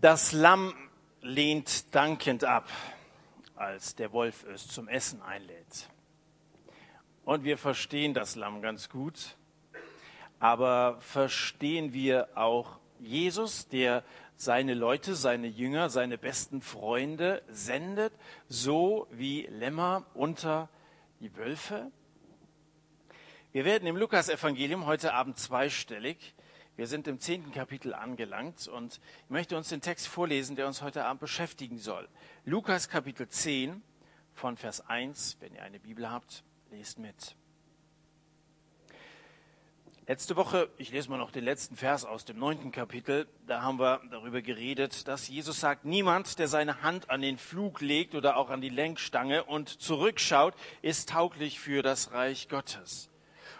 Das Lamm lehnt dankend ab, als der Wolf es zum Essen einlädt. Und wir verstehen das Lamm ganz gut, aber verstehen wir auch Jesus, der seine Leute, seine Jünger, seine besten Freunde sendet, so wie Lämmer unter die Wölfe? Wir werden im Lukas-Evangelium heute Abend zweistellig wir sind im zehnten Kapitel angelangt und ich möchte uns den Text vorlesen, der uns heute Abend beschäftigen soll. Lukas Kapitel 10 von Vers 1, wenn ihr eine Bibel habt, lest mit. Letzte Woche, ich lese mal noch den letzten Vers aus dem neunten Kapitel, da haben wir darüber geredet, dass Jesus sagt, niemand, der seine Hand an den Flug legt oder auch an die Lenkstange und zurückschaut, ist tauglich für das Reich Gottes.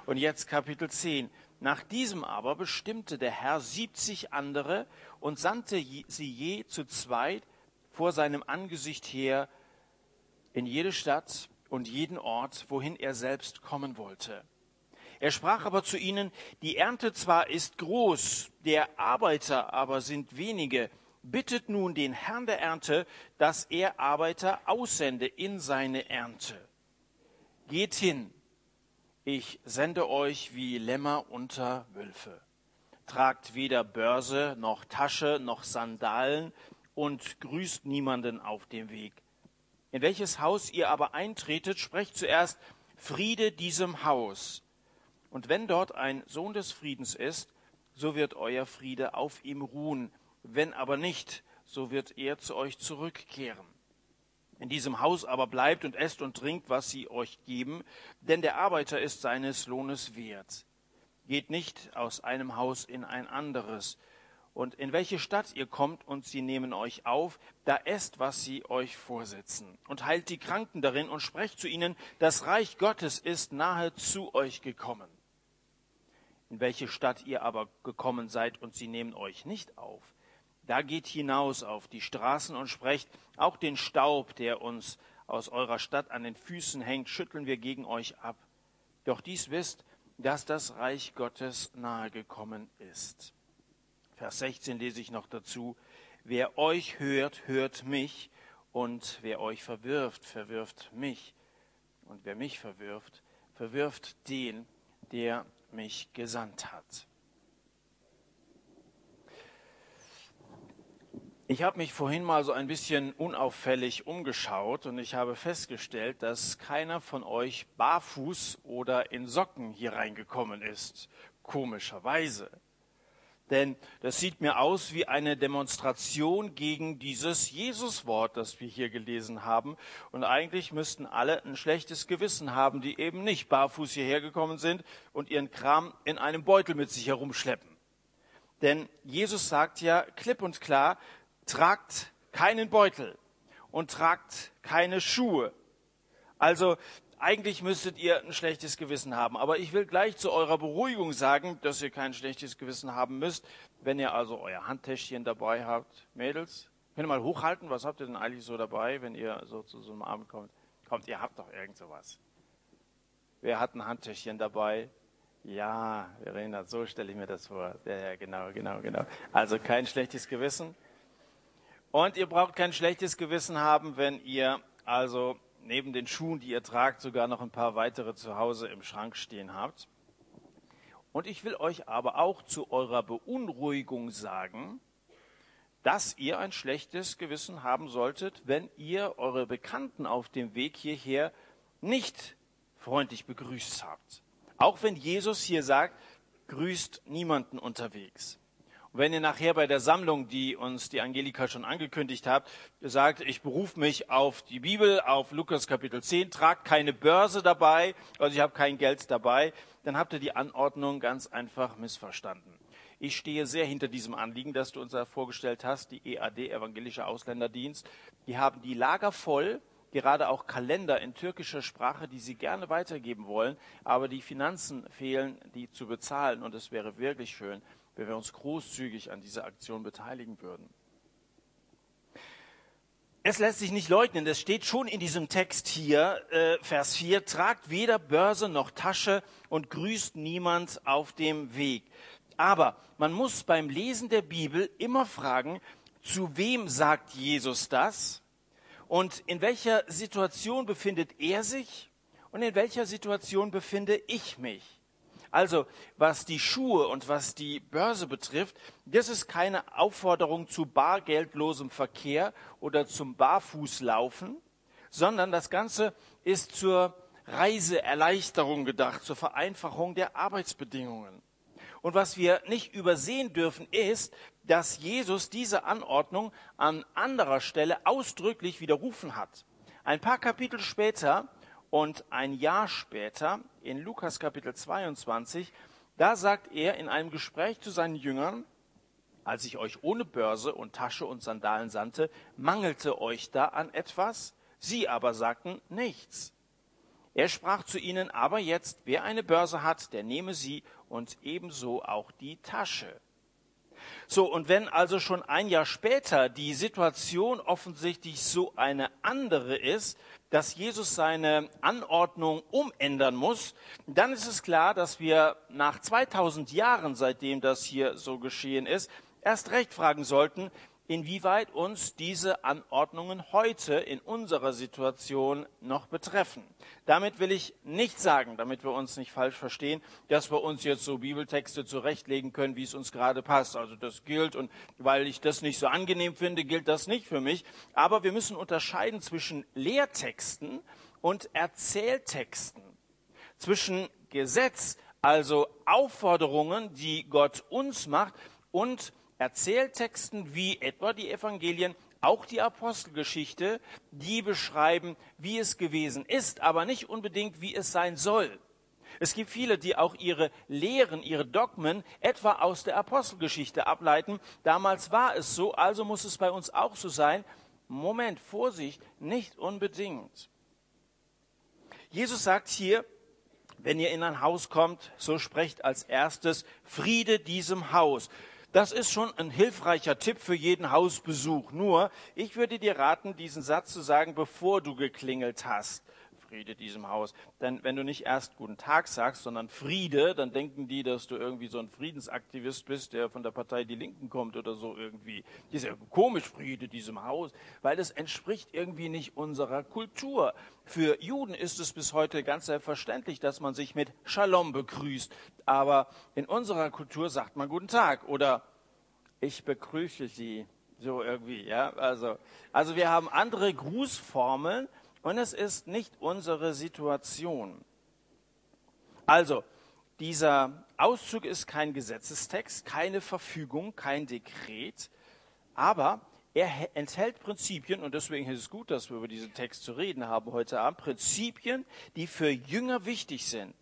Und jetzt Kapitel 10, nach diesem aber bestimmte der Herr siebzig andere und sandte sie je zu zweit vor seinem Angesicht her in jede Stadt und jeden Ort, wohin er selbst kommen wollte. Er sprach aber zu ihnen, die Ernte zwar ist groß, der Arbeiter aber sind wenige. Bittet nun den Herrn der Ernte, dass er Arbeiter aussende in seine Ernte. Geht hin, ich sende euch wie Lämmer unter Wölfe. Tragt weder Börse noch Tasche noch Sandalen und grüßt niemanden auf dem Weg. In welches Haus ihr aber eintretet, sprecht zuerst Friede diesem Haus. Und wenn dort ein Sohn des Friedens ist, so wird euer Friede auf ihm ruhen. Wenn aber nicht, so wird er zu euch zurückkehren in diesem Haus aber bleibt und esst und trinkt, was sie euch geben, denn der Arbeiter ist seines Lohnes wert. Geht nicht aus einem Haus in ein anderes. Und in welche Stadt ihr kommt und sie nehmen euch auf, da esst, was sie euch vorsetzen. Und heilt die Kranken darin und sprecht zu ihnen, das Reich Gottes ist nahe zu euch gekommen. In welche Stadt ihr aber gekommen seid und sie nehmen euch nicht auf, da geht hinaus auf die Straßen und sprecht, auch den Staub, der uns aus eurer Stadt an den Füßen hängt, schütteln wir gegen euch ab. Doch dies wisst, dass das Reich Gottes nahe gekommen ist. Vers 16 lese ich noch dazu. Wer euch hört, hört mich, und wer euch verwirft, verwirft mich. Und wer mich verwirft, verwirft den, der mich gesandt hat. Ich habe mich vorhin mal so ein bisschen unauffällig umgeschaut und ich habe festgestellt, dass keiner von euch barfuß oder in Socken hier reingekommen ist. Komischerweise. Denn das sieht mir aus wie eine Demonstration gegen dieses Jesuswort, das wir hier gelesen haben. Und eigentlich müssten alle ein schlechtes Gewissen haben, die eben nicht barfuß hierher gekommen sind und ihren Kram in einem Beutel mit sich herumschleppen. Denn Jesus sagt ja klipp und klar, tragt keinen Beutel und tragt keine Schuhe. Also eigentlich müsstet ihr ein schlechtes Gewissen haben. Aber ich will gleich zu eurer Beruhigung sagen, dass ihr kein schlechtes Gewissen haben müsst, wenn ihr also euer Handtäschchen dabei habt. Mädels, könnt ihr mal hochhalten, was habt ihr denn eigentlich so dabei, wenn ihr so zu so einem Abend kommt? Kommt, ihr habt doch irgend sowas. Wer hat ein Handtäschchen dabei? Ja, Verena, so stelle ich mir das vor. Ja, ja, genau, genau, genau. Also kein schlechtes Gewissen. Und ihr braucht kein schlechtes Gewissen haben, wenn ihr also neben den Schuhen, die ihr tragt, sogar noch ein paar weitere zu Hause im Schrank stehen habt. Und ich will euch aber auch zu eurer Beunruhigung sagen, dass ihr ein schlechtes Gewissen haben solltet, wenn ihr eure Bekannten auf dem Weg hierher nicht freundlich begrüßt habt. Auch wenn Jesus hier sagt, grüßt niemanden unterwegs. Wenn ihr nachher bei der Sammlung, die uns die Angelika schon angekündigt hat, sagt, ich berufe mich auf die Bibel, auf Lukas Kapitel 10, tragt keine Börse dabei, also ich habe kein Geld dabei, dann habt ihr die Anordnung ganz einfach missverstanden. Ich stehe sehr hinter diesem Anliegen, das du uns da vorgestellt hast, die EAD, Evangelische Ausländerdienst. Die haben die Lager voll, gerade auch Kalender in türkischer Sprache, die sie gerne weitergeben wollen, aber die Finanzen fehlen, die zu bezahlen. Und es wäre wirklich schön, wenn wir uns großzügig an dieser Aktion beteiligen würden. Es lässt sich nicht leugnen, das steht schon in diesem Text hier, äh, Vers 4, tragt weder Börse noch Tasche und grüßt niemand auf dem Weg. Aber man muss beim Lesen der Bibel immer fragen, Zu wem sagt Jesus das? Und in welcher Situation befindet er sich? Und in welcher Situation befinde ich mich? Also, was die Schuhe und was die Börse betrifft, das ist keine Aufforderung zu bargeldlosem Verkehr oder zum Barfußlaufen, sondern das Ganze ist zur Reiseerleichterung gedacht, zur Vereinfachung der Arbeitsbedingungen. Und was wir nicht übersehen dürfen, ist, dass Jesus diese Anordnung an anderer Stelle ausdrücklich widerrufen hat. Ein paar Kapitel später und ein Jahr später, in Lukas Kapitel 22, da sagt er in einem Gespräch zu seinen Jüngern, als ich euch ohne Börse und Tasche und Sandalen sandte, mangelte euch da an etwas? Sie aber sagten nichts. Er sprach zu ihnen, aber jetzt, wer eine Börse hat, der nehme sie und ebenso auch die Tasche. So, und wenn also schon ein Jahr später die Situation offensichtlich so eine andere ist, dass Jesus seine Anordnung umändern muss, dann ist es klar, dass wir nach 2000 Jahren, seitdem das hier so geschehen ist, erst recht fragen sollten, inwieweit uns diese Anordnungen heute in unserer Situation noch betreffen. Damit will ich nicht sagen, damit wir uns nicht falsch verstehen, dass wir uns jetzt so Bibeltexte zurechtlegen können, wie es uns gerade passt. Also das gilt und weil ich das nicht so angenehm finde, gilt das nicht für mich. Aber wir müssen unterscheiden zwischen Lehrtexten und Erzähltexten, zwischen Gesetz, also Aufforderungen, die Gott uns macht, und Erzähltexten wie etwa die Evangelien, auch die Apostelgeschichte, die beschreiben, wie es gewesen ist, aber nicht unbedingt, wie es sein soll. Es gibt viele, die auch ihre Lehren, ihre Dogmen etwa aus der Apostelgeschichte ableiten. Damals war es so, also muss es bei uns auch so sein. Moment, Vorsicht, nicht unbedingt. Jesus sagt hier, wenn ihr in ein Haus kommt, so sprecht als erstes Friede diesem Haus. Das ist schon ein hilfreicher Tipp für jeden Hausbesuch. Nur, ich würde dir raten, diesen Satz zu sagen, bevor du geklingelt hast. Friede diesem Haus. Denn wenn du nicht erst guten Tag sagst, sondern Friede, dann denken die, dass du irgendwie so ein Friedensaktivist bist, der von der Partei Die Linken kommt oder so irgendwie. Das ist ja komisch, Friede diesem Haus, weil es entspricht irgendwie nicht unserer Kultur. Für Juden ist es bis heute ganz selbstverständlich, dass man sich mit Shalom begrüßt. Aber in unserer Kultur sagt man guten Tag oder ich begrüße Sie. So irgendwie, ja. Also, also wir haben andere Grußformeln und es ist nicht unsere Situation. Also, dieser Auszug ist kein Gesetzestext, keine Verfügung, kein Dekret, aber er enthält Prinzipien, und deswegen ist es gut, dass wir über diesen Text zu reden haben heute Abend, Prinzipien, die für Jünger wichtig sind.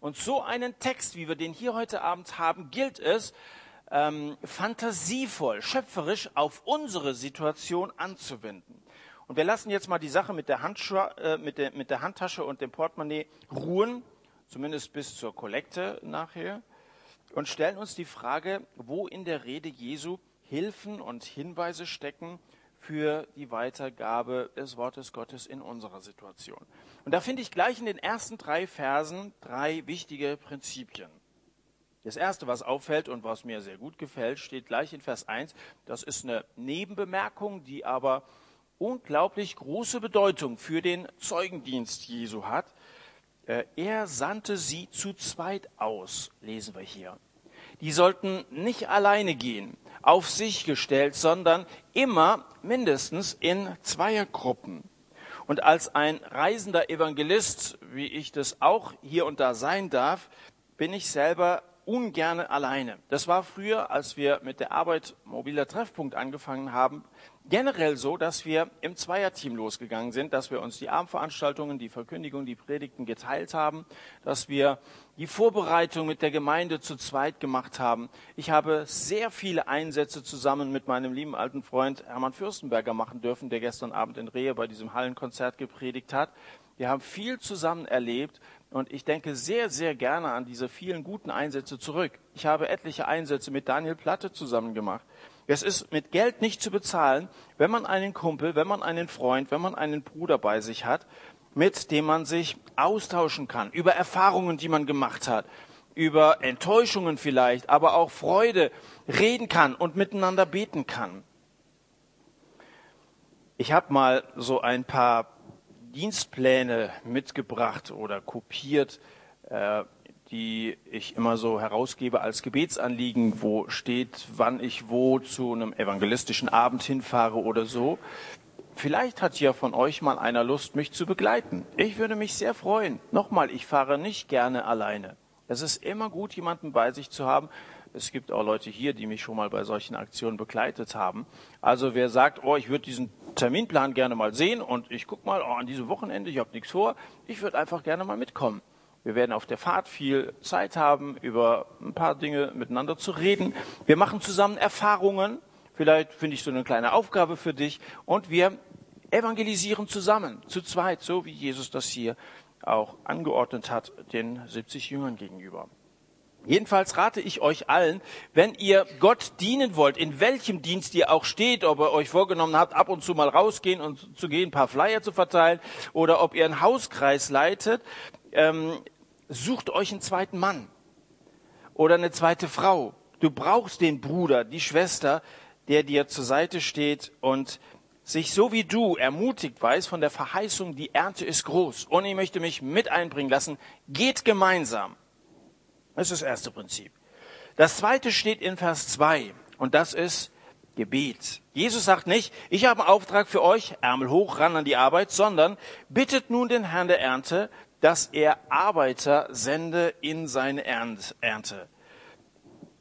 Und so einen Text, wie wir den hier heute Abend haben, gilt es, ähm, fantasievoll, schöpferisch auf unsere Situation anzuwenden. Und wir lassen jetzt mal die Sache mit der, äh, mit, der, mit der Handtasche und dem Portemonnaie ruhen, zumindest bis zur Kollekte nachher, und stellen uns die Frage, wo in der Rede Jesu Hilfen und Hinweise stecken für die Weitergabe des Wortes Gottes in unserer Situation. Und da finde ich gleich in den ersten drei Versen drei wichtige Prinzipien. Das erste, was auffällt und was mir sehr gut gefällt, steht gleich in Vers 1. Das ist eine Nebenbemerkung, die aber unglaublich große Bedeutung für den Zeugendienst Jesu hat. Äh, er sandte sie zu zweit aus, lesen wir hier. Die sollten nicht alleine gehen, auf sich gestellt, sondern immer mindestens in Zweiergruppen. Und als ein reisender Evangelist, wie ich das auch hier und da sein darf, bin ich selber ungern alleine. Das war früher, als wir mit der Arbeit mobiler Treffpunkt angefangen haben, generell so, dass wir im Zweierteam losgegangen sind, dass wir uns die Abendveranstaltungen, die Verkündigung, die Predigten geteilt haben, dass wir die Vorbereitung mit der Gemeinde zu zweit gemacht haben. Ich habe sehr viele Einsätze zusammen mit meinem lieben alten Freund Hermann Fürstenberger machen dürfen, der gestern Abend in Rehe bei diesem Hallenkonzert gepredigt hat. Wir haben viel zusammen erlebt und ich denke sehr, sehr gerne an diese vielen guten Einsätze zurück. Ich habe etliche Einsätze mit Daniel Platte zusammen gemacht. Es ist mit Geld nicht zu bezahlen, wenn man einen Kumpel, wenn man einen Freund, wenn man einen Bruder bei sich hat, mit dem man sich austauschen kann, über Erfahrungen, die man gemacht hat, über Enttäuschungen vielleicht, aber auch Freude reden kann und miteinander beten kann. Ich habe mal so ein paar Dienstpläne mitgebracht oder kopiert, äh, die ich immer so herausgebe als Gebetsanliegen, wo steht, wann ich wo zu einem evangelistischen Abend hinfahre oder so. Vielleicht hat ja von euch mal einer Lust, mich zu begleiten. Ich würde mich sehr freuen. Nochmal, ich fahre nicht gerne alleine. Es ist immer gut, jemanden bei sich zu haben. Es gibt auch Leute hier, die mich schon mal bei solchen Aktionen begleitet haben. Also wer sagt, oh, ich würde diesen Terminplan gerne mal sehen und ich gucke mal, oh, an diesem Wochenende, ich habe nichts vor, ich würde einfach gerne mal mitkommen. Wir werden auf der Fahrt viel Zeit haben, über ein paar Dinge miteinander zu reden. Wir machen zusammen Erfahrungen. Vielleicht finde ich so eine kleine Aufgabe für dich. Und wir evangelisieren zusammen, zu zweit, so wie Jesus das hier auch angeordnet hat, den 70 Jüngern gegenüber. Jedenfalls rate ich euch allen, wenn ihr Gott dienen wollt, in welchem Dienst ihr auch steht, ob ihr euch vorgenommen habt, ab und zu mal rausgehen und zu gehen, ein paar Flyer zu verteilen, oder ob ihr einen Hauskreis leitet, ähm, sucht euch einen zweiten Mann oder eine zweite Frau. Du brauchst den Bruder, die Schwester, der dir zur Seite steht und sich so wie du ermutigt weiß von der Verheißung, die Ernte ist groß und ich möchte mich mit einbringen lassen, geht gemeinsam. Das ist das erste Prinzip. Das zweite steht in Vers 2 und das ist Gebet. Jesus sagt nicht, ich habe einen Auftrag für euch, Ärmel hoch, ran an die Arbeit, sondern bittet nun den Herrn der Ernte, dass er Arbeiter sende in seine Ernte.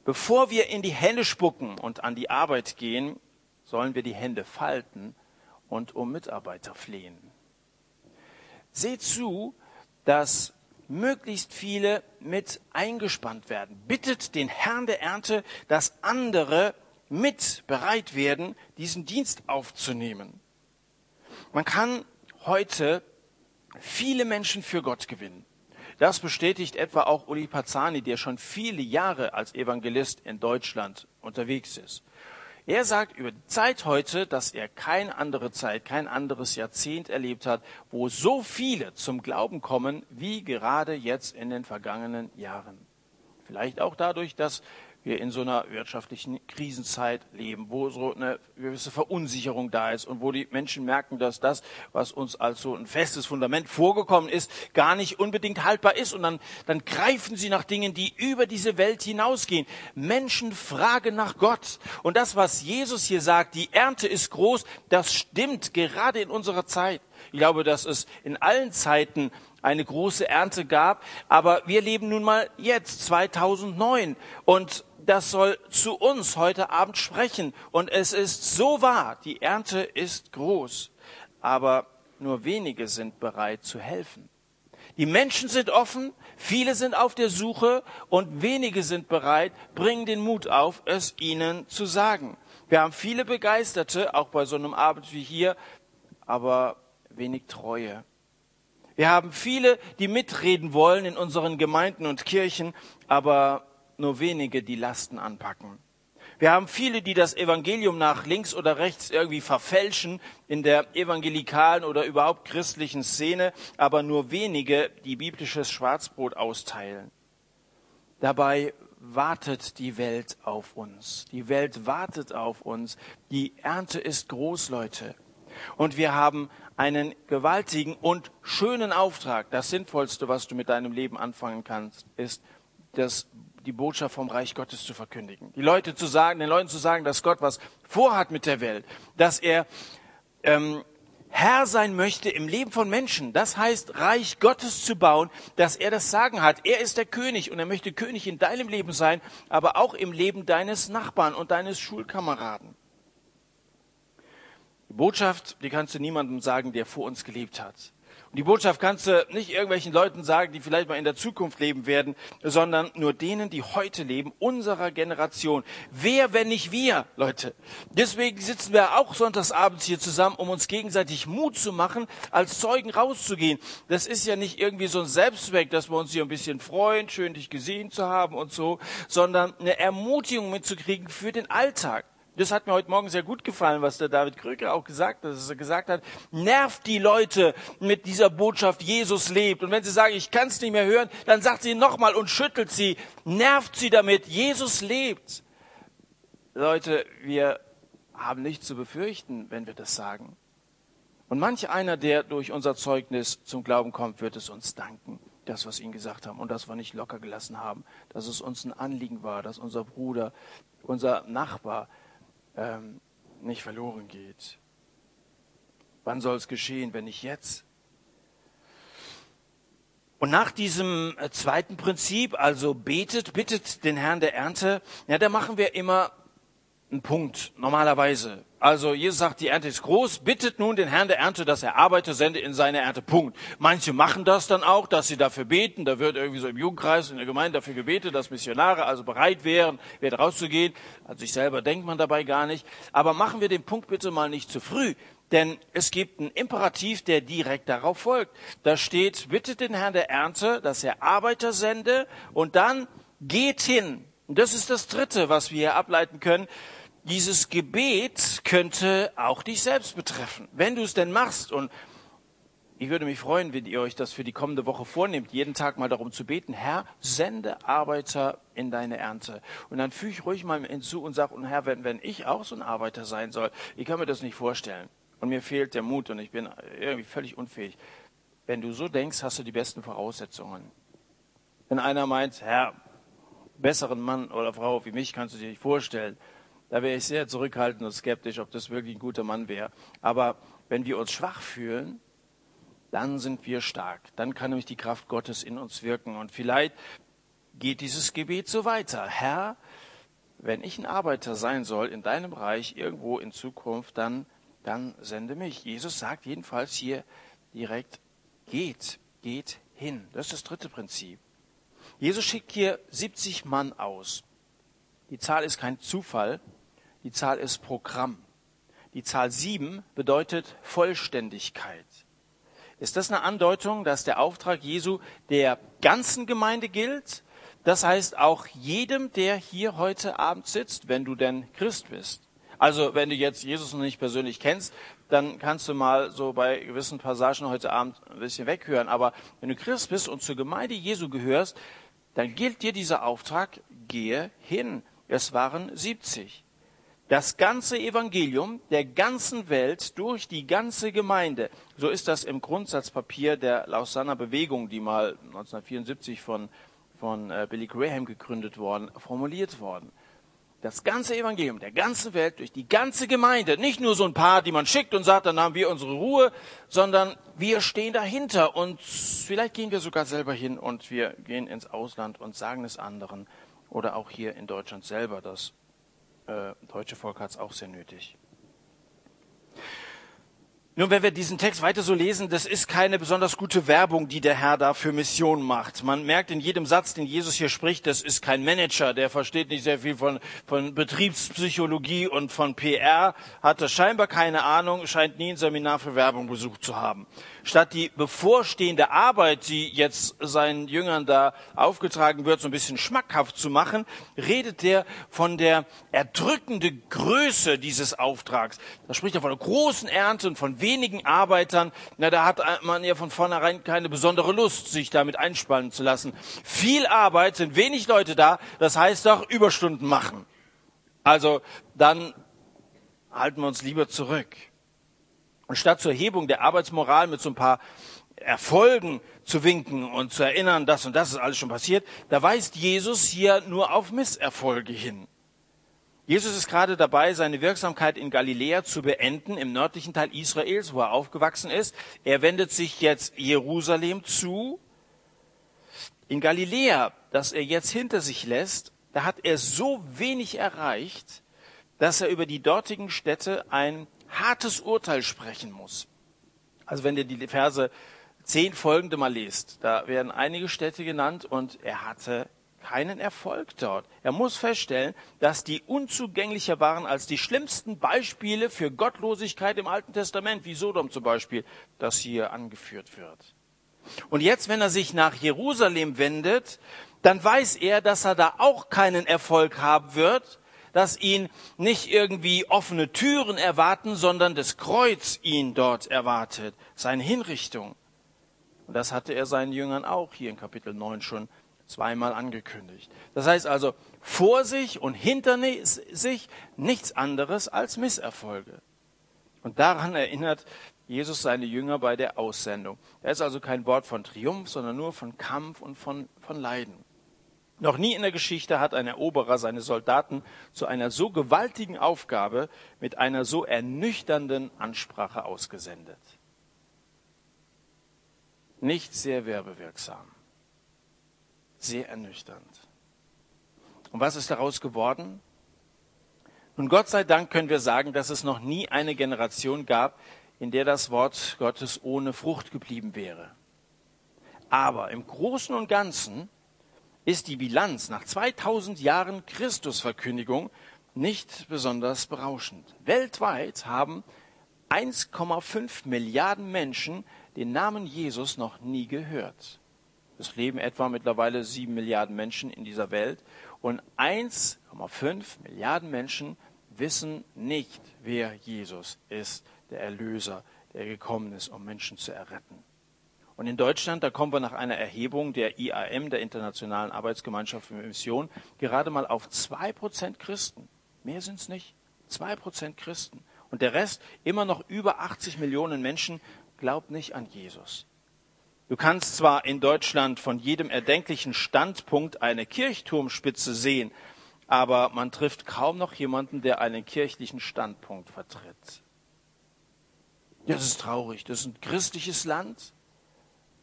Bevor wir in die Hände spucken und an die Arbeit gehen, sollen wir die Hände falten und um Mitarbeiter flehen. Seht zu, dass möglichst viele mit eingespannt werden. Bittet den Herrn der Ernte, dass andere mit bereit werden, diesen Dienst aufzunehmen. Man kann heute viele Menschen für Gott gewinnen. Das bestätigt etwa auch Uli Pazzani, der schon viele Jahre als Evangelist in Deutschland unterwegs ist. Er sagt über die Zeit heute, dass er keine andere Zeit, kein anderes Jahrzehnt erlebt hat, wo so viele zum Glauben kommen, wie gerade jetzt in den vergangenen Jahren. Vielleicht auch dadurch, dass wir in so einer wirtschaftlichen Krisenzeit leben, wo so eine gewisse Verunsicherung da ist und wo die Menschen merken, dass das, was uns als so ein festes Fundament vorgekommen ist, gar nicht unbedingt haltbar ist. Und dann, dann greifen sie nach Dingen, die über diese Welt hinausgehen. Menschen fragen nach Gott. Und das, was Jesus hier sagt, die Ernte ist groß, das stimmt gerade in unserer Zeit. Ich glaube, dass es in allen Zeiten eine große Ernte gab, aber wir leben nun mal jetzt 2009 und das soll zu uns heute Abend sprechen. Und es ist so wahr, die Ernte ist groß, aber nur wenige sind bereit zu helfen. Die Menschen sind offen, viele sind auf der Suche und wenige sind bereit, bringen den Mut auf, es ihnen zu sagen. Wir haben viele Begeisterte, auch bei so einem Abend wie hier, aber wenig Treue. Wir haben viele, die mitreden wollen in unseren Gemeinden und Kirchen, aber nur wenige, die Lasten anpacken. Wir haben viele, die das Evangelium nach links oder rechts irgendwie verfälschen in der evangelikalen oder überhaupt christlichen Szene, aber nur wenige, die biblisches Schwarzbrot austeilen. Dabei wartet die Welt auf uns. Die Welt wartet auf uns. Die Ernte ist groß, Leute. Und wir haben einen gewaltigen und schönen Auftrag. Das Sinnvollste, was du mit deinem Leben anfangen kannst, ist das die Botschaft vom Reich Gottes zu verkündigen. Die Leute zu sagen, den Leuten zu sagen, dass Gott was vorhat mit der Welt, dass er ähm, Herr sein möchte im Leben von Menschen. Das heißt, Reich Gottes zu bauen, dass er das Sagen hat. Er ist der König und er möchte König in deinem Leben sein, aber auch im Leben deines Nachbarn und deines Schulkameraden. Botschaft, die kannst du niemandem sagen, der vor uns gelebt hat. Und die Botschaft kannst du nicht irgendwelchen Leuten sagen, die vielleicht mal in der Zukunft leben werden, sondern nur denen, die heute leben, unserer Generation. Wer, wenn nicht wir, Leute? Deswegen sitzen wir auch sonntagsabends hier zusammen, um uns gegenseitig Mut zu machen, als Zeugen rauszugehen. Das ist ja nicht irgendwie so ein Selbstzweck, dass wir uns hier ein bisschen freuen, schön dich gesehen zu haben und so, sondern eine Ermutigung mitzukriegen für den Alltag. Das hat mir heute Morgen sehr gut gefallen, was der David Kröger auch gesagt hat, dass er gesagt hat, nervt die Leute mit dieser Botschaft, Jesus lebt. Und wenn sie sagen, ich kann es nicht mehr hören, dann sagt sie nochmal und schüttelt sie, nervt sie damit, Jesus lebt. Leute, wir haben nichts zu befürchten, wenn wir das sagen. Und manch einer, der durch unser Zeugnis zum Glauben kommt, wird es uns danken, das, was ihnen gesagt haben und das wir nicht locker gelassen haben, dass es uns ein Anliegen war, dass unser Bruder, unser Nachbar ähm, nicht verloren geht. Wann soll es geschehen, wenn nicht jetzt? Und nach diesem äh, zweiten Prinzip, also betet, bittet den Herrn der Ernte, ja, da machen wir immer einen Punkt, normalerweise. Also Jesus sagt, die Ernte ist groß, bittet nun den Herrn der Ernte, dass er Arbeiter sende in seine Ernte. Punkt. Manche machen das dann auch, dass sie dafür beten. Da wird irgendwie so im Jugendkreis, in der Gemeinde dafür gebetet, dass Missionare also bereit wären, wieder rauszugehen. An sich selber denkt man dabei gar nicht. Aber machen wir den Punkt bitte mal nicht zu früh. Denn es gibt einen Imperativ, der direkt darauf folgt. Da steht, bittet den Herrn der Ernte, dass er Arbeiter sende und dann geht hin. Und das ist das Dritte, was wir hier ableiten können. Dieses Gebet könnte auch dich selbst betreffen. Wenn du es denn machst und ich würde mich freuen, wenn ihr euch das für die kommende Woche vornehmt, jeden Tag mal darum zu beten, Herr, sende Arbeiter in deine Ernte. Und dann füge ich ruhig mal hinzu und sage, und Herr, wenn, wenn ich auch so ein Arbeiter sein soll, ich kann mir das nicht vorstellen und mir fehlt der Mut und ich bin irgendwie völlig unfähig. Wenn du so denkst, hast du die besten Voraussetzungen. Wenn einer meint, Herr, besseren Mann oder Frau wie mich kannst du dir nicht vorstellen, da wäre ich sehr zurückhaltend und skeptisch, ob das wirklich ein guter Mann wäre. Aber wenn wir uns schwach fühlen, dann sind wir stark. Dann kann nämlich die Kraft Gottes in uns wirken. Und vielleicht geht dieses Gebet so weiter. Herr, wenn ich ein Arbeiter sein soll in deinem Reich irgendwo in Zukunft, dann dann sende mich. Jesus sagt jedenfalls hier direkt, geht, geht hin. Das ist das dritte Prinzip. Jesus schickt hier 70 Mann aus. Die Zahl ist kein Zufall, die Zahl ist Programm. Die Zahl sieben bedeutet Vollständigkeit. Ist das eine Andeutung, dass der Auftrag Jesu der ganzen Gemeinde gilt? Das heißt auch jedem, der hier heute Abend sitzt, wenn du denn Christ bist. Also wenn du jetzt Jesus noch nicht persönlich kennst, dann kannst du mal so bei gewissen Passagen heute Abend ein bisschen weghören. Aber wenn du Christ bist und zur Gemeinde Jesu gehörst, dann gilt dir dieser Auftrag, gehe hin. Es waren 70. Das ganze Evangelium der ganzen Welt durch die ganze Gemeinde. So ist das im Grundsatzpapier der Lausanner Bewegung, die mal 1974 von, von äh, Billy Graham gegründet worden, formuliert worden das ganze Evangelium der ganzen Welt durch die ganze Gemeinde, nicht nur so ein paar, die man schickt und sagt, dann haben wir unsere Ruhe, sondern wir stehen dahinter und vielleicht gehen wir sogar selber hin und wir gehen ins Ausland und sagen es anderen oder auch hier in Deutschland selber. Das äh, deutsche Volk hat es auch sehr nötig. Nun, wenn wir diesen Text weiter so lesen, das ist keine besonders gute Werbung, die der Herr da für Mission macht. Man merkt in jedem Satz, den Jesus hier spricht, das ist kein Manager, der versteht nicht sehr viel von, von Betriebspsychologie und von PR, hatte scheinbar keine Ahnung, scheint nie ein Seminar für Werbung besucht zu haben statt die bevorstehende Arbeit, die jetzt seinen Jüngern da aufgetragen wird, so ein bisschen schmackhaft zu machen, redet er von der erdrückenden Größe dieses Auftrags. Da spricht er von einer großen Ernte und von wenigen Arbeitern. Na, da hat man ja von vornherein keine besondere Lust, sich damit einspannen zu lassen. Viel Arbeit, sind wenig Leute da, das heißt doch Überstunden machen. Also dann halten wir uns lieber zurück. Und statt zur Hebung der Arbeitsmoral mit so ein paar Erfolgen zu winken und zu erinnern, das und das ist alles schon passiert, da weist Jesus hier nur auf Misserfolge hin. Jesus ist gerade dabei, seine Wirksamkeit in Galiläa zu beenden, im nördlichen Teil Israels, wo er aufgewachsen ist. Er wendet sich jetzt Jerusalem zu. In Galiläa, das er jetzt hinter sich lässt, da hat er so wenig erreicht, dass er über die dortigen Städte ein hartes Urteil sprechen muss. Also wenn ihr die Verse 10 folgende mal lest, da werden einige Städte genannt und er hatte keinen Erfolg dort. Er muss feststellen, dass die unzugänglicher waren als die schlimmsten Beispiele für Gottlosigkeit im Alten Testament, wie Sodom zum Beispiel, das hier angeführt wird. Und jetzt, wenn er sich nach Jerusalem wendet, dann weiß er, dass er da auch keinen Erfolg haben wird, dass ihn nicht irgendwie offene Türen erwarten, sondern das Kreuz ihn dort erwartet, seine Hinrichtung. Und das hatte er seinen Jüngern auch hier in Kapitel 9 schon zweimal angekündigt. Das heißt also, vor sich und hinter sich nichts anderes als Misserfolge. Und daran erinnert Jesus seine Jünger bei der Aussendung. Da ist also kein Wort von Triumph, sondern nur von Kampf und von, von Leiden. Noch nie in der Geschichte hat ein Eroberer seine Soldaten zu einer so gewaltigen Aufgabe mit einer so ernüchternden Ansprache ausgesendet. Nicht sehr werbewirksam, sehr ernüchternd. Und was ist daraus geworden? Nun, Gott sei Dank können wir sagen, dass es noch nie eine Generation gab, in der das Wort Gottes ohne Frucht geblieben wäre. Aber im Großen und Ganzen ist die Bilanz nach 2000 Jahren Christusverkündigung nicht besonders berauschend. Weltweit haben 1,5 Milliarden Menschen den Namen Jesus noch nie gehört. Es leben etwa mittlerweile 7 Milliarden Menschen in dieser Welt und 1,5 Milliarden Menschen wissen nicht, wer Jesus ist, der Erlöser, der gekommen ist, um Menschen zu erretten. Und in Deutschland, da kommen wir nach einer Erhebung der IAM, der Internationalen Arbeitsgemeinschaft für Mission, gerade mal auf zwei Prozent Christen. Mehr sind es nicht. Zwei Prozent Christen. Und der Rest, immer noch über 80 Millionen Menschen, glaubt nicht an Jesus. Du kannst zwar in Deutschland von jedem erdenklichen Standpunkt eine Kirchturmspitze sehen, aber man trifft kaum noch jemanden, der einen kirchlichen Standpunkt vertritt. Das ist traurig. Das ist ein christliches Land,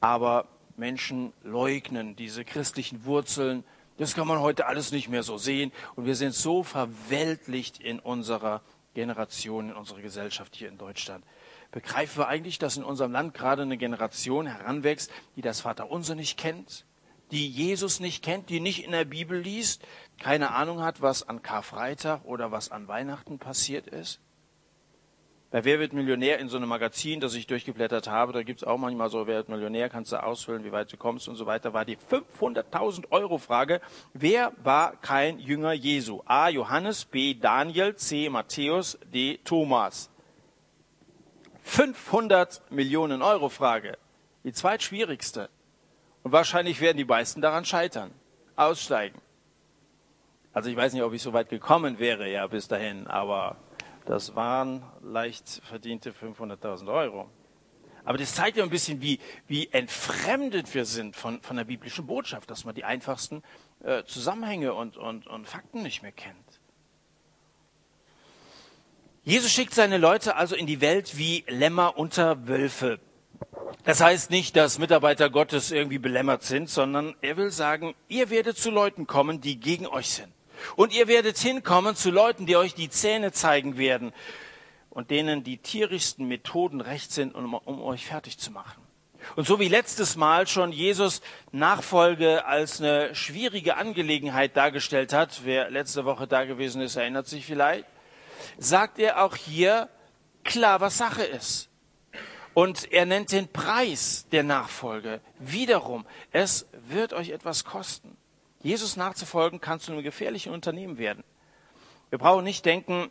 aber Menschen leugnen diese christlichen Wurzeln. Das kann man heute alles nicht mehr so sehen. Und wir sind so verweltlicht in unserer Generation, in unserer Gesellschaft hier in Deutschland. Begreifen wir eigentlich, dass in unserem Land gerade eine Generation heranwächst, die das Vaterunser nicht kennt, die Jesus nicht kennt, die nicht in der Bibel liest, keine Ahnung hat, was an Karfreitag oder was an Weihnachten passiert ist? Bei Wer wird Millionär in so einem Magazin, das ich durchgeblättert habe, da gibt es auch manchmal so, wer wird Millionär, kannst du ausfüllen, wie weit du kommst und so weiter, war die 500.000 Euro Frage, wer war kein Jünger Jesu? A. Johannes, B. Daniel, C. Matthäus, D. Thomas. 500 Millionen Euro Frage, die zweitschwierigste. Und wahrscheinlich werden die meisten daran scheitern, aussteigen. Also ich weiß nicht, ob ich so weit gekommen wäre, ja, bis dahin, aber das waren leicht verdiente 500.000 Euro. Aber das zeigt ja ein bisschen, wie, wie entfremdet wir sind von, von der biblischen Botschaft, dass man die einfachsten äh, Zusammenhänge und, und, und Fakten nicht mehr kennt. Jesus schickt seine Leute also in die Welt wie Lämmer unter Wölfe. Das heißt nicht, dass Mitarbeiter Gottes irgendwie belämmert sind, sondern er will sagen, ihr werdet zu Leuten kommen, die gegen euch sind. Und ihr werdet hinkommen zu Leuten, die euch die Zähne zeigen werden und denen die tierischsten Methoden recht sind, um, um euch fertig zu machen. Und so wie letztes Mal schon Jesus Nachfolge als eine schwierige Angelegenheit dargestellt hat, wer letzte Woche da gewesen ist, erinnert sich vielleicht, sagt er auch hier klar, was Sache ist. Und er nennt den Preis der Nachfolge. Wiederum, es wird euch etwas kosten. Jesus nachzufolgen kann zu einem gefährlichen Unternehmen werden. Wir brauchen nicht denken,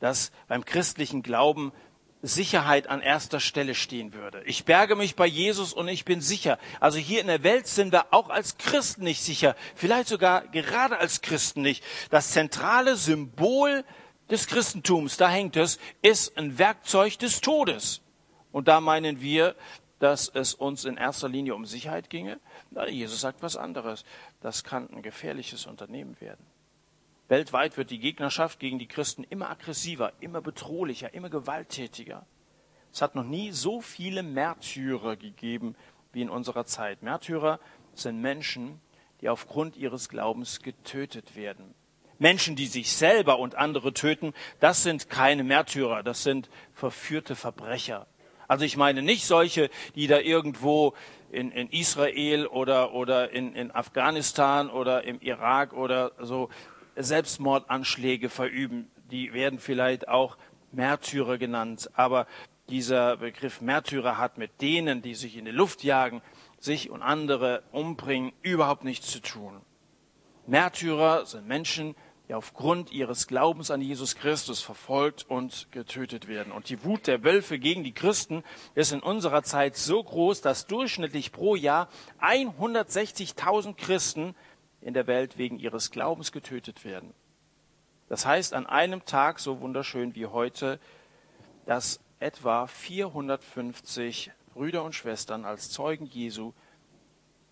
dass beim christlichen Glauben Sicherheit an erster Stelle stehen würde. Ich berge mich bei Jesus und ich bin sicher. Also hier in der Welt sind wir auch als Christen nicht sicher. Vielleicht sogar gerade als Christen nicht. Das zentrale Symbol des Christentums, da hängt es, ist ein Werkzeug des Todes. Und da meinen wir, dass es uns in erster Linie um Sicherheit ginge. Jesus sagt was anderes. Das kann ein gefährliches Unternehmen werden. Weltweit wird die Gegnerschaft gegen die Christen immer aggressiver, immer bedrohlicher, immer gewalttätiger. Es hat noch nie so viele Märtyrer gegeben wie in unserer Zeit. Märtyrer sind Menschen, die aufgrund ihres Glaubens getötet werden. Menschen, die sich selber und andere töten, das sind keine Märtyrer, das sind verführte Verbrecher. Also ich meine nicht solche, die da irgendwo in, in Israel oder, oder in, in Afghanistan oder im Irak oder so Selbstmordanschläge verüben. Die werden vielleicht auch Märtyrer genannt. Aber dieser Begriff Märtyrer hat mit denen, die sich in die Luft jagen, sich und andere umbringen, überhaupt nichts zu tun. Märtyrer sind Menschen, die aufgrund ihres Glaubens an Jesus Christus verfolgt und getötet werden. Und die Wut der Wölfe gegen die Christen ist in unserer Zeit so groß, dass durchschnittlich pro Jahr 160.000 Christen in der Welt wegen ihres Glaubens getötet werden. Das heißt, an einem Tag, so wunderschön wie heute, dass etwa 450 Brüder und Schwestern als Zeugen Jesu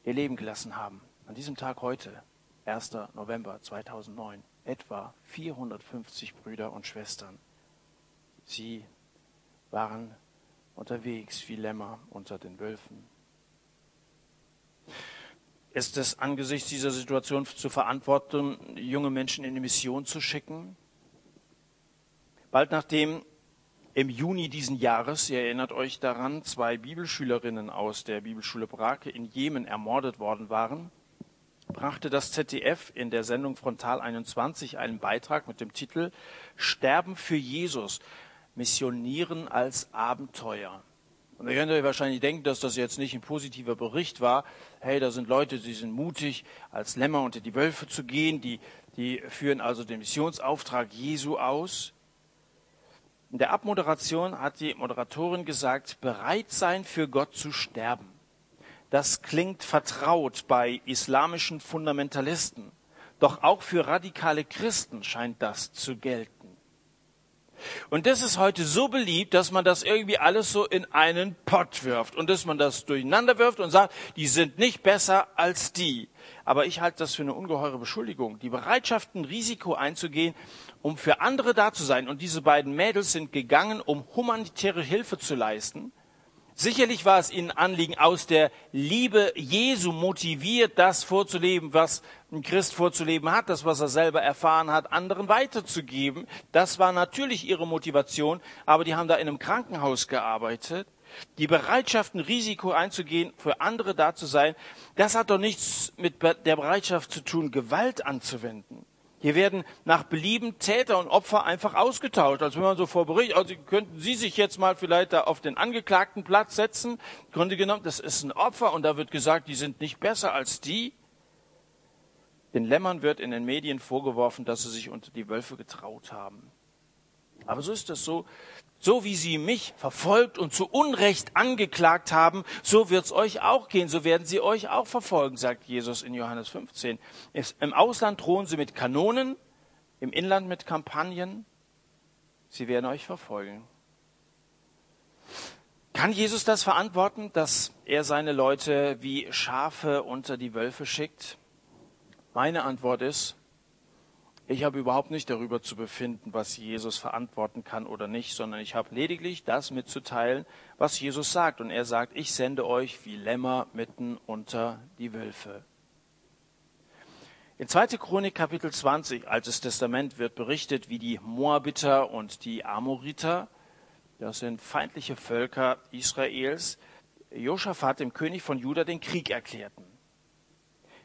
ihr Leben gelassen haben. An diesem Tag heute, 1. November 2009, etwa 450 Brüder und Schwestern. Sie waren unterwegs wie Lämmer unter den Wölfen. Ist es angesichts dieser Situation zu verantworten, junge Menschen in die Mission zu schicken? Bald nachdem im Juni diesen Jahres, ihr erinnert euch daran, zwei Bibelschülerinnen aus der Bibelschule Brake in Jemen ermordet worden waren, brachte das ZDF in der Sendung Frontal 21 einen Beitrag mit dem Titel Sterben für Jesus, Missionieren als Abenteuer. Und ihr könnt euch wahrscheinlich denken, dass das jetzt nicht ein positiver Bericht war. Hey, da sind Leute, die sind mutig, als Lämmer unter die Wölfe zu gehen, die, die führen also den Missionsauftrag Jesu aus. In der Abmoderation hat die Moderatorin gesagt, bereit sein für Gott zu sterben. Das klingt vertraut bei islamischen Fundamentalisten. Doch auch für radikale Christen scheint das zu gelten. Und das ist heute so beliebt, dass man das irgendwie alles so in einen Pott wirft und dass man das durcheinander wirft und sagt, die sind nicht besser als die. Aber ich halte das für eine ungeheure Beschuldigung. Die Bereitschaft, ein Risiko einzugehen, um für andere da zu sein. Und diese beiden Mädels sind gegangen, um humanitäre Hilfe zu leisten. Sicherlich war es ihnen Anliegen, aus der Liebe Jesu motiviert, das vorzuleben, was ein Christ vorzuleben hat, das, was er selber erfahren hat, anderen weiterzugeben. Das war natürlich ihre Motivation, aber die haben da in einem Krankenhaus gearbeitet. Die Bereitschaft, ein Risiko einzugehen, für andere da zu sein, das hat doch nichts mit der Bereitschaft zu tun, Gewalt anzuwenden. Hier werden nach Belieben Täter und Opfer einfach ausgetauscht. Also wenn man so vor Bericht, also könnten Sie sich jetzt mal vielleicht da auf den angeklagten Platz setzen. Grunde genommen, das ist ein Opfer und da wird gesagt, die sind nicht besser als die. Den Lämmern wird in den Medien vorgeworfen, dass sie sich unter die Wölfe getraut haben. Aber so ist das so. So wie sie mich verfolgt und zu Unrecht angeklagt haben, so wird's euch auch gehen, so werden sie euch auch verfolgen, sagt Jesus in Johannes 15. Im Ausland drohen sie mit Kanonen, im Inland mit Kampagnen. Sie werden euch verfolgen. Kann Jesus das verantworten, dass er seine Leute wie Schafe unter die Wölfe schickt? Meine Antwort ist, ich habe überhaupt nicht darüber zu befinden, was Jesus verantworten kann oder nicht, sondern ich habe lediglich das mitzuteilen, was Jesus sagt. Und er sagt, ich sende euch wie Lämmer mitten unter die Wölfe. In 2. Chronik Kapitel 20, Altes Testament, wird berichtet, wie die Moabiter und die Amoriter, das sind feindliche Völker Israels, Josaphat, dem König von Juda, den Krieg erklärten.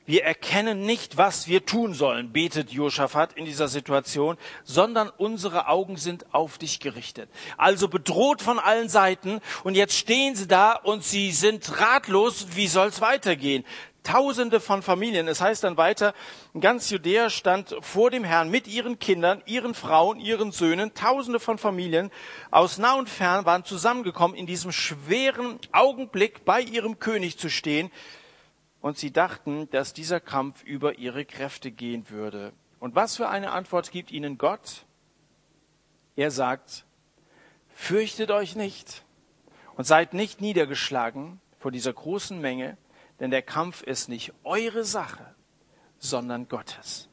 Wir erkennen nicht, was wir tun sollen, betet Josaphat in dieser Situation, sondern unsere Augen sind auf dich gerichtet. Also bedroht von allen Seiten und jetzt stehen sie da und sie sind ratlos, wie soll's weitergehen? Tausende von Familien. Es heißt dann weiter, ganz Judäa stand vor dem Herrn mit ihren Kindern, ihren Frauen, ihren Söhnen. Tausende von Familien aus nah und fern waren zusammengekommen, in diesem schweren Augenblick bei ihrem König zu stehen und sie dachten, dass dieser Kampf über ihre Kräfte gehen würde. Und was für eine Antwort gibt ihnen Gott? Er sagt, fürchtet euch nicht und seid nicht niedergeschlagen vor dieser großen Menge, denn der Kampf ist nicht eure Sache, sondern Gottes.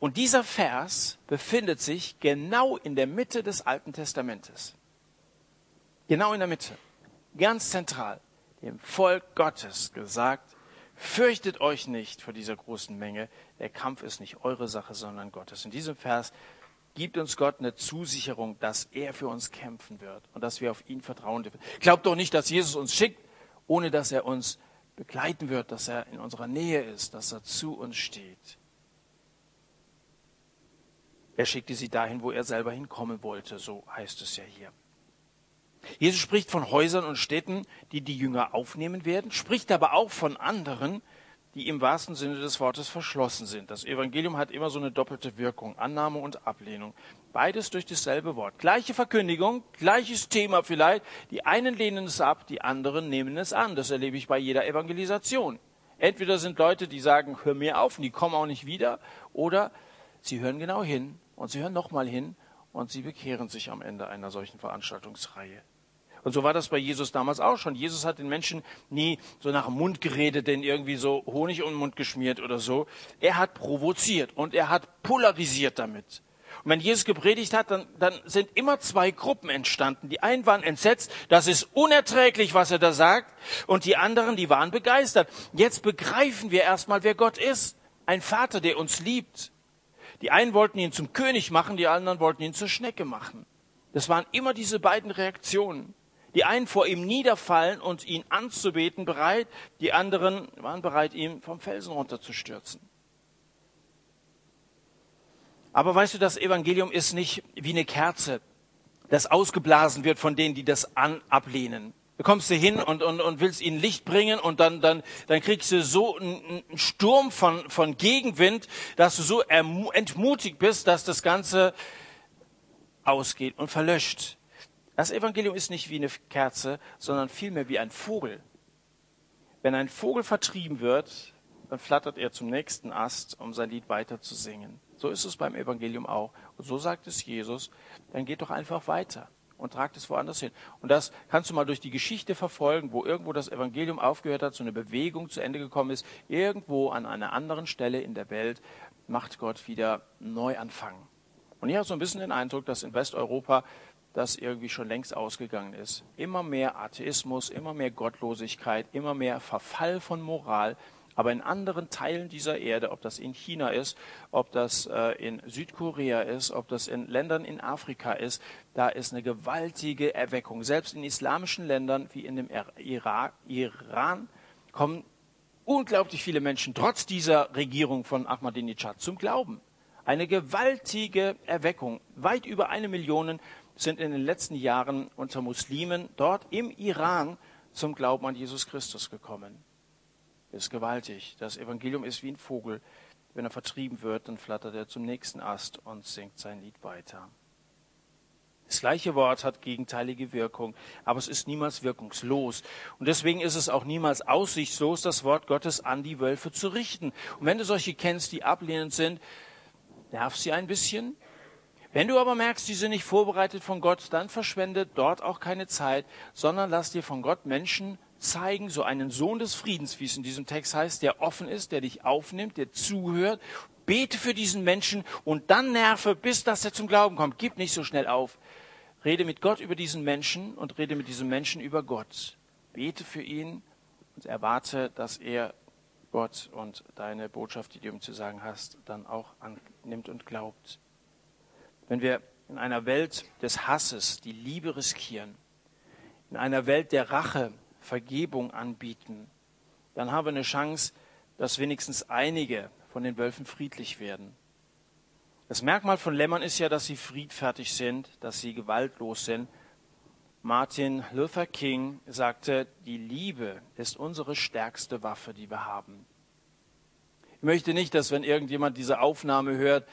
Und dieser Vers befindet sich genau in der Mitte des Alten Testamentes. Genau in der Mitte. Ganz zentral dem Volk Gottes gesagt, fürchtet euch nicht vor dieser großen Menge, der Kampf ist nicht eure Sache, sondern Gottes. In diesem Vers gibt uns Gott eine Zusicherung, dass er für uns kämpfen wird und dass wir auf ihn vertrauen dürfen. Glaubt doch nicht, dass Jesus uns schickt, ohne dass er uns begleiten wird, dass er in unserer Nähe ist, dass er zu uns steht. Er schickte sie dahin, wo er selber hinkommen wollte, so heißt es ja hier. Jesus spricht von Häusern und Städten, die die Jünger aufnehmen werden, spricht aber auch von anderen, die im wahrsten Sinne des Wortes verschlossen sind. Das Evangelium hat immer so eine doppelte Wirkung, Annahme und Ablehnung. Beides durch dasselbe Wort. Gleiche Verkündigung, gleiches Thema vielleicht. Die einen lehnen es ab, die anderen nehmen es an. Das erlebe ich bei jeder Evangelisation. Entweder sind Leute, die sagen, hör mir auf, und die kommen auch nicht wieder, oder sie hören genau hin und sie hören nochmal hin und sie bekehren sich am Ende einer solchen Veranstaltungsreihe. Und so war das bei Jesus damals auch schon. Jesus hat den Menschen nie so nach dem Mund geredet, den irgendwie so Honig um den Mund geschmiert oder so. Er hat provoziert und er hat polarisiert damit. Und wenn Jesus gepredigt hat, dann, dann sind immer zwei Gruppen entstanden. Die einen waren entsetzt, das ist unerträglich, was er da sagt. Und die anderen, die waren begeistert. Jetzt begreifen wir erstmal, wer Gott ist. Ein Vater, der uns liebt. Die einen wollten ihn zum König machen, die anderen wollten ihn zur Schnecke machen. Das waren immer diese beiden Reaktionen. Die einen vor ihm niederfallen und ihn anzubeten bereit, die anderen waren bereit, ihm vom Felsen runterzustürzen. Aber weißt du, das Evangelium ist nicht wie eine Kerze, das ausgeblasen wird von denen, die das an, ablehnen. Du kommst hier hin und, und, und willst ihnen Licht bringen und dann, dann, dann kriegst du so einen, einen Sturm von, von Gegenwind, dass du so entmutigt bist, dass das Ganze ausgeht und verlöscht. Das Evangelium ist nicht wie eine Kerze, sondern vielmehr wie ein Vogel. Wenn ein Vogel vertrieben wird, dann flattert er zum nächsten Ast, um sein Lied weiter zu singen. So ist es beim Evangelium auch. Und so sagt es Jesus, dann geht doch einfach weiter und tragt es woanders hin. Und das kannst du mal durch die Geschichte verfolgen, wo irgendwo das Evangelium aufgehört hat, so eine Bewegung zu Ende gekommen ist. Irgendwo an einer anderen Stelle in der Welt macht Gott wieder Neuanfang. Und ich habe so ein bisschen den Eindruck, dass in Westeuropa das irgendwie schon längst ausgegangen ist. Immer mehr Atheismus, immer mehr Gottlosigkeit, immer mehr Verfall von Moral. Aber in anderen Teilen dieser Erde, ob das in China ist, ob das äh, in Südkorea ist, ob das in Ländern in Afrika ist, da ist eine gewaltige Erweckung. Selbst in islamischen Ländern wie in dem Irak, Iran kommen unglaublich viele Menschen trotz dieser Regierung von Ahmadinejad zum Glauben. Eine gewaltige Erweckung. Weit über eine Million sind in den letzten Jahren unter Muslimen dort im Iran zum Glauben an Jesus Christus gekommen. Das ist gewaltig. Das Evangelium ist wie ein Vogel. Wenn er vertrieben wird, dann flattert er zum nächsten Ast und singt sein Lied weiter. Das gleiche Wort hat gegenteilige Wirkung, aber es ist niemals wirkungslos. Und deswegen ist es auch niemals aussichtslos, das Wort Gottes an die Wölfe zu richten. Und wenn du solche kennst, die ablehnend sind, nerv sie ein bisschen, wenn du aber merkst, die sind nicht vorbereitet von Gott, dann verschwende dort auch keine Zeit, sondern lass dir von Gott Menschen zeigen, so einen Sohn des Friedens, wie es in diesem Text heißt, der offen ist, der dich aufnimmt, der zuhört. Bete für diesen Menschen und dann nerve, bis dass er zum Glauben kommt. Gib nicht so schnell auf. Rede mit Gott über diesen Menschen und rede mit diesem Menschen über Gott. Bete für ihn und erwarte, dass er Gott und deine Botschaft, die du ihm zu sagen hast, dann auch annimmt und glaubt. Wenn wir in einer Welt des Hasses die Liebe riskieren, in einer Welt der Rache Vergebung anbieten, dann haben wir eine Chance, dass wenigstens einige von den Wölfen friedlich werden. Das Merkmal von Lämmern ist ja, dass sie friedfertig sind, dass sie gewaltlos sind. Martin Luther King sagte, die Liebe ist unsere stärkste Waffe, die wir haben. Ich möchte nicht, dass wenn irgendjemand diese Aufnahme hört,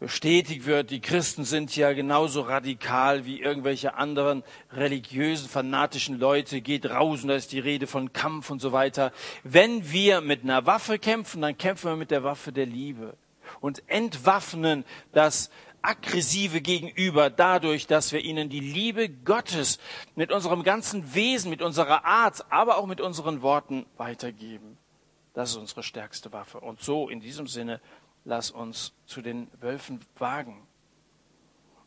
bestätigt wird, die Christen sind ja genauso radikal wie irgendwelche anderen religiösen, fanatischen Leute, geht raus und da ist die Rede von Kampf und so weiter. Wenn wir mit einer Waffe kämpfen, dann kämpfen wir mit der Waffe der Liebe und entwaffnen das aggressive Gegenüber dadurch, dass wir ihnen die Liebe Gottes mit unserem ganzen Wesen, mit unserer Art, aber auch mit unseren Worten weitergeben. Das ist unsere stärkste Waffe. Und so in diesem Sinne lass uns zu den Wölfen wagen.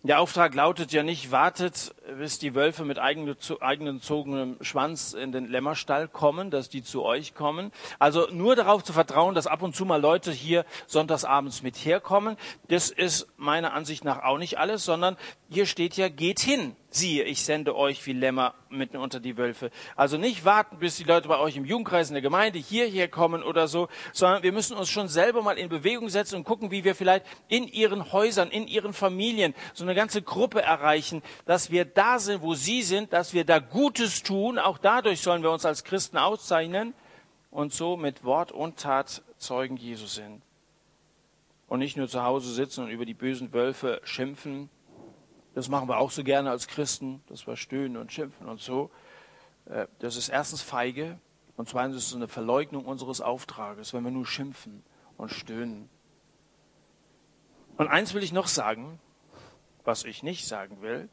Der Auftrag lautet ja nicht, wartet, bis die Wölfe mit eigenen gezogenem Schwanz in den Lämmerstall kommen, dass die zu euch kommen. Also nur darauf zu vertrauen, dass ab und zu mal Leute hier sonntagsabends mit herkommen. Das ist meiner Ansicht nach auch nicht alles, sondern hier steht ja, geht hin siehe, ich sende euch wie Lämmer mitten unter die Wölfe. Also nicht warten, bis die Leute bei euch im Jugendkreis in der Gemeinde hierher kommen oder so, sondern wir müssen uns schon selber mal in Bewegung setzen und gucken, wie wir vielleicht in ihren Häusern, in ihren Familien so eine ganze Gruppe erreichen, dass wir da sind, wo sie sind, dass wir da Gutes tun. Auch dadurch sollen wir uns als Christen auszeichnen und so mit Wort und Tat Zeugen Jesu sind. Und nicht nur zu Hause sitzen und über die bösen Wölfe schimpfen, das machen wir auch so gerne als Christen, dass wir stöhnen und schimpfen und so. Äh, das ist erstens feige und zweitens ist es eine Verleugnung unseres Auftrages, wenn wir nur schimpfen und stöhnen. Und eins will ich noch sagen, Was ich nicht sagen will,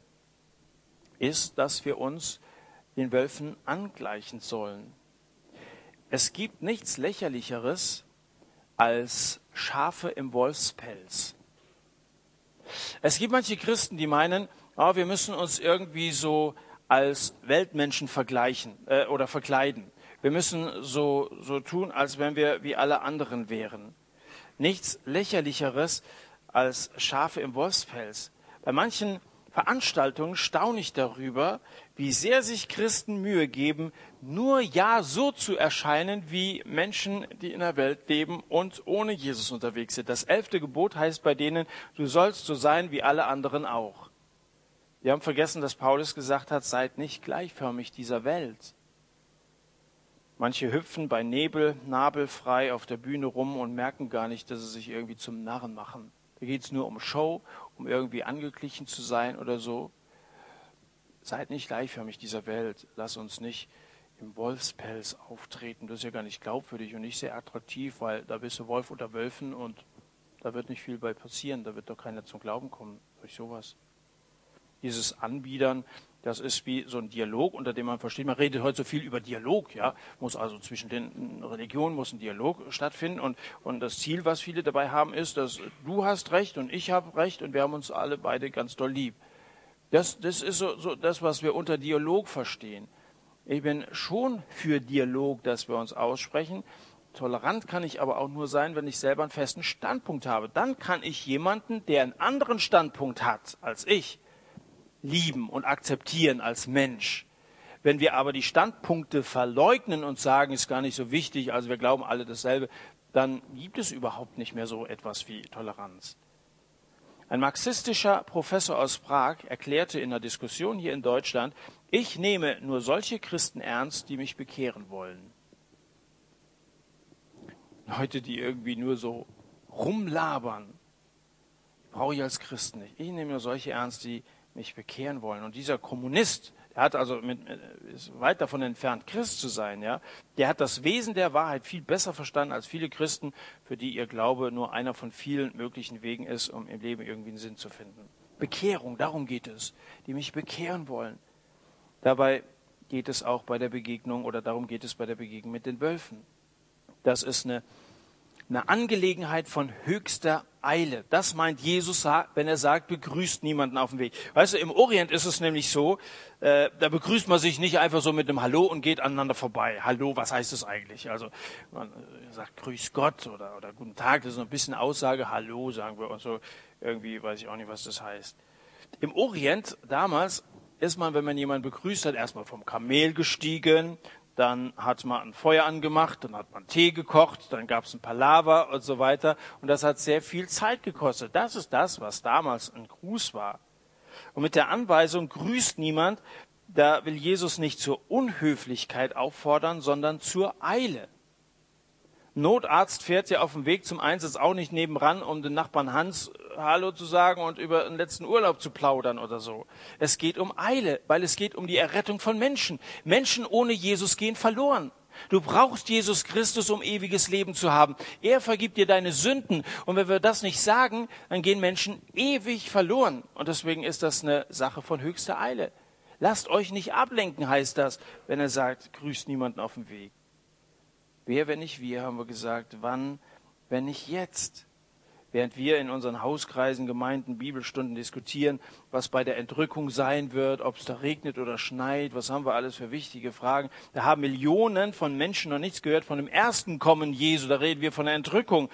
ist, dass wir uns den Wölfen angleichen sollen. Es gibt nichts lächerlicheres als Schafe im Wolfspelz. Es gibt manche Christen, die meinen, oh, wir müssen uns irgendwie so als Weltmenschen vergleichen äh, oder verkleiden. Wir müssen so, so tun, als wenn wir wie alle anderen wären. Nichts lächerlicheres als Schafe im Wolfspelz. Bei manchen Veranstaltungen staune ich darüber, wie sehr sich Christen Mühe geben, nur ja so zu erscheinen wie Menschen, die in der Welt leben und ohne Jesus unterwegs sind. Das elfte Gebot heißt bei denen, du sollst so sein wie alle anderen auch. Wir haben vergessen, dass Paulus gesagt hat, seid nicht gleichförmig dieser Welt. Manche hüpfen bei Nebel, nabelfrei auf der Bühne rum und merken gar nicht, dass sie sich irgendwie zum Narren machen. Da geht es nur um Show, um irgendwie angeglichen zu sein oder so. Seid nicht gleichförmig dieser Welt. Lass uns nicht im Wolfspelz auftreten. Das ist ja gar nicht glaubwürdig und nicht sehr attraktiv, weil da bist du Wolf unter Wölfen und da wird nicht viel bei passieren. Da wird doch keiner zum Glauben kommen durch sowas. Dieses Anbiedern, das ist wie so ein Dialog, unter dem man versteht, man redet heute so viel über Dialog, ja, muss also zwischen den Religionen muss ein Dialog stattfinden und, und das Ziel, was viele dabei haben, ist, dass du hast Recht und ich habe Recht und wir haben uns alle beide ganz doll lieb. Das, das ist so, so das, was wir unter Dialog verstehen. Ich bin schon für Dialog, dass wir uns aussprechen. Tolerant kann ich aber auch nur sein, wenn ich selber einen festen Standpunkt habe. Dann kann ich jemanden, der einen anderen Standpunkt hat als ich, lieben und akzeptieren als Mensch. Wenn wir aber die Standpunkte verleugnen und sagen, ist gar nicht so wichtig, also wir glauben alle dasselbe, dann gibt es überhaupt nicht mehr so etwas wie Toleranz. Ein marxistischer Professor aus Prag erklärte in einer Diskussion hier in Deutschland, ich nehme nur solche Christen ernst, die mich bekehren wollen. Leute, die irgendwie nur so rumlabern, brauche ich als Christen nicht. Ich nehme nur solche ernst, die mich bekehren wollen. Und dieser Kommunist, der hat also mit, ist weit davon entfernt, Christ zu sein, ja. Der hat das Wesen der Wahrheit viel besser verstanden als viele Christen, für die ihr Glaube nur einer von vielen möglichen Wegen ist, um im Leben irgendwie einen Sinn zu finden. Bekehrung, darum geht es, die mich bekehren wollen. Dabei geht es auch bei der Begegnung oder darum geht es bei der Begegnung mit den Wölfen. Das ist eine eine Angelegenheit von höchster Eile. Das meint Jesus, wenn er sagt, begrüßt niemanden auf dem Weg. Weißt du, im Orient ist es nämlich so, äh, da begrüßt man sich nicht einfach so mit einem Hallo und geht aneinander vorbei. Hallo, was heißt das eigentlich? Also man äh, sagt Grüß Gott oder, oder Guten Tag, das ist ein bisschen Aussage. Hallo, sagen wir und so. Irgendwie weiß ich auch nicht, was das heißt. Im Orient damals ist man, wenn man jemanden begrüßt hat, erstmal vom Kamel gestiegen, dann hat man ein Feuer angemacht, dann hat man Tee gekocht, dann gab es ein Palaver und so weiter. Und das hat sehr viel Zeit gekostet. Das ist das, was damals ein Gruß war. Und mit der Anweisung grüßt niemand, da will Jesus nicht zur Unhöflichkeit auffordern, sondern zur Eile. Notarzt fährt ja auf dem Weg zum Einsatz auch nicht nebenan, um den Nachbarn Hans Hallo zu sagen und über den letzten Urlaub zu plaudern oder so. Es geht um Eile, weil es geht um die Errettung von Menschen. Menschen ohne Jesus gehen verloren. Du brauchst Jesus Christus, um ewiges Leben zu haben. Er vergibt dir deine Sünden. Und wenn wir das nicht sagen, dann gehen Menschen ewig verloren. Und deswegen ist das eine Sache von höchster Eile. Lasst euch nicht ablenken, heißt das, wenn er sagt, grüßt niemanden auf dem Weg. Wer, wenn nicht wir, haben wir gesagt, wann, wenn nicht jetzt? Während wir in unseren Hauskreisen, Gemeinden, Bibelstunden diskutieren, was bei der Entrückung sein wird, ob es da regnet oder schneit, was haben wir alles für wichtige Fragen. Da haben Millionen von Menschen noch nichts gehört von dem ersten Kommen Jesu. Da reden wir von der Entrückung.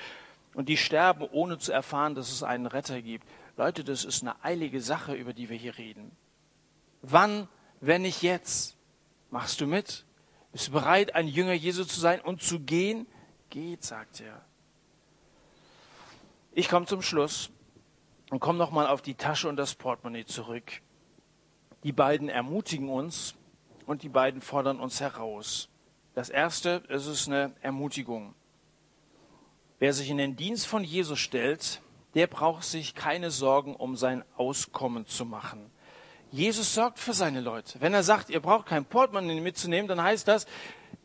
Und die sterben, ohne zu erfahren, dass es einen Retter gibt. Leute, das ist eine eilige Sache, über die wir hier reden. Wann, wenn nicht jetzt? Machst du mit? Bist du bereit, ein Jünger Jesu zu sein und zu gehen? Geht, sagt er. Ich komme zum Schluss und komme nochmal auf die Tasche und das Portemonnaie zurück. Die beiden ermutigen uns und die beiden fordern uns heraus. Das erste, es ist eine Ermutigung. Wer sich in den Dienst von Jesus stellt, der braucht sich keine Sorgen um sein Auskommen zu machen. Jesus sorgt für seine Leute. Wenn er sagt, ihr braucht kein Portemonnaie mitzunehmen, dann heißt das,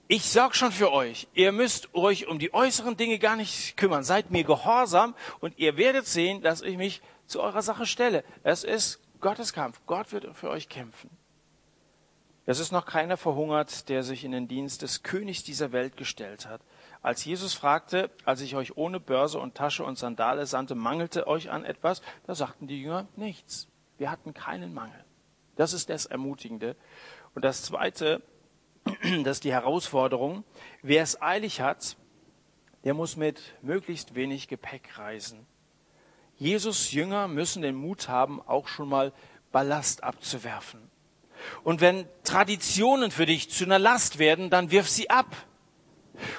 ich sorge schon für euch. Ihr müsst euch um die äußeren Dinge gar nicht kümmern. Seid mir gehorsam und ihr werdet sehen, dass ich mich zu eurer Sache stelle. Es ist Gottes Kampf. Gott wird für euch kämpfen. Es ist noch keiner verhungert, der sich in den Dienst des Königs dieser Welt gestellt hat. Als Jesus fragte, als ich euch ohne Börse und Tasche und Sandale sandte, mangelte euch an etwas, da sagten die Jünger nichts. Wir hatten keinen Mangel. Das ist das Ermutigende. Und das Zweite, das ist die Herausforderung. Wer es eilig hat, der muss mit möglichst wenig Gepäck reisen. Jesus Jünger müssen den Mut haben, auch schon mal Ballast abzuwerfen. Und wenn Traditionen für dich zu einer Last werden, dann wirf sie ab.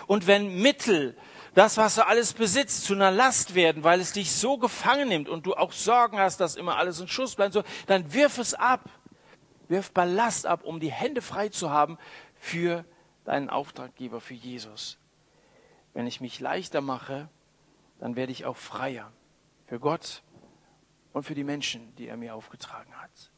Und wenn Mittel, das, was du alles besitzt, zu einer Last werden, weil es dich so gefangen nimmt und du auch Sorgen hast, dass immer alles in Schuss bleibt, so, dann wirf es ab. Wirf Ballast ab, um die Hände frei zu haben für deinen Auftraggeber, für Jesus. Wenn ich mich leichter mache, dann werde ich auch freier für Gott und für die Menschen, die er mir aufgetragen hat.